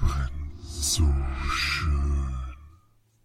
friends. So.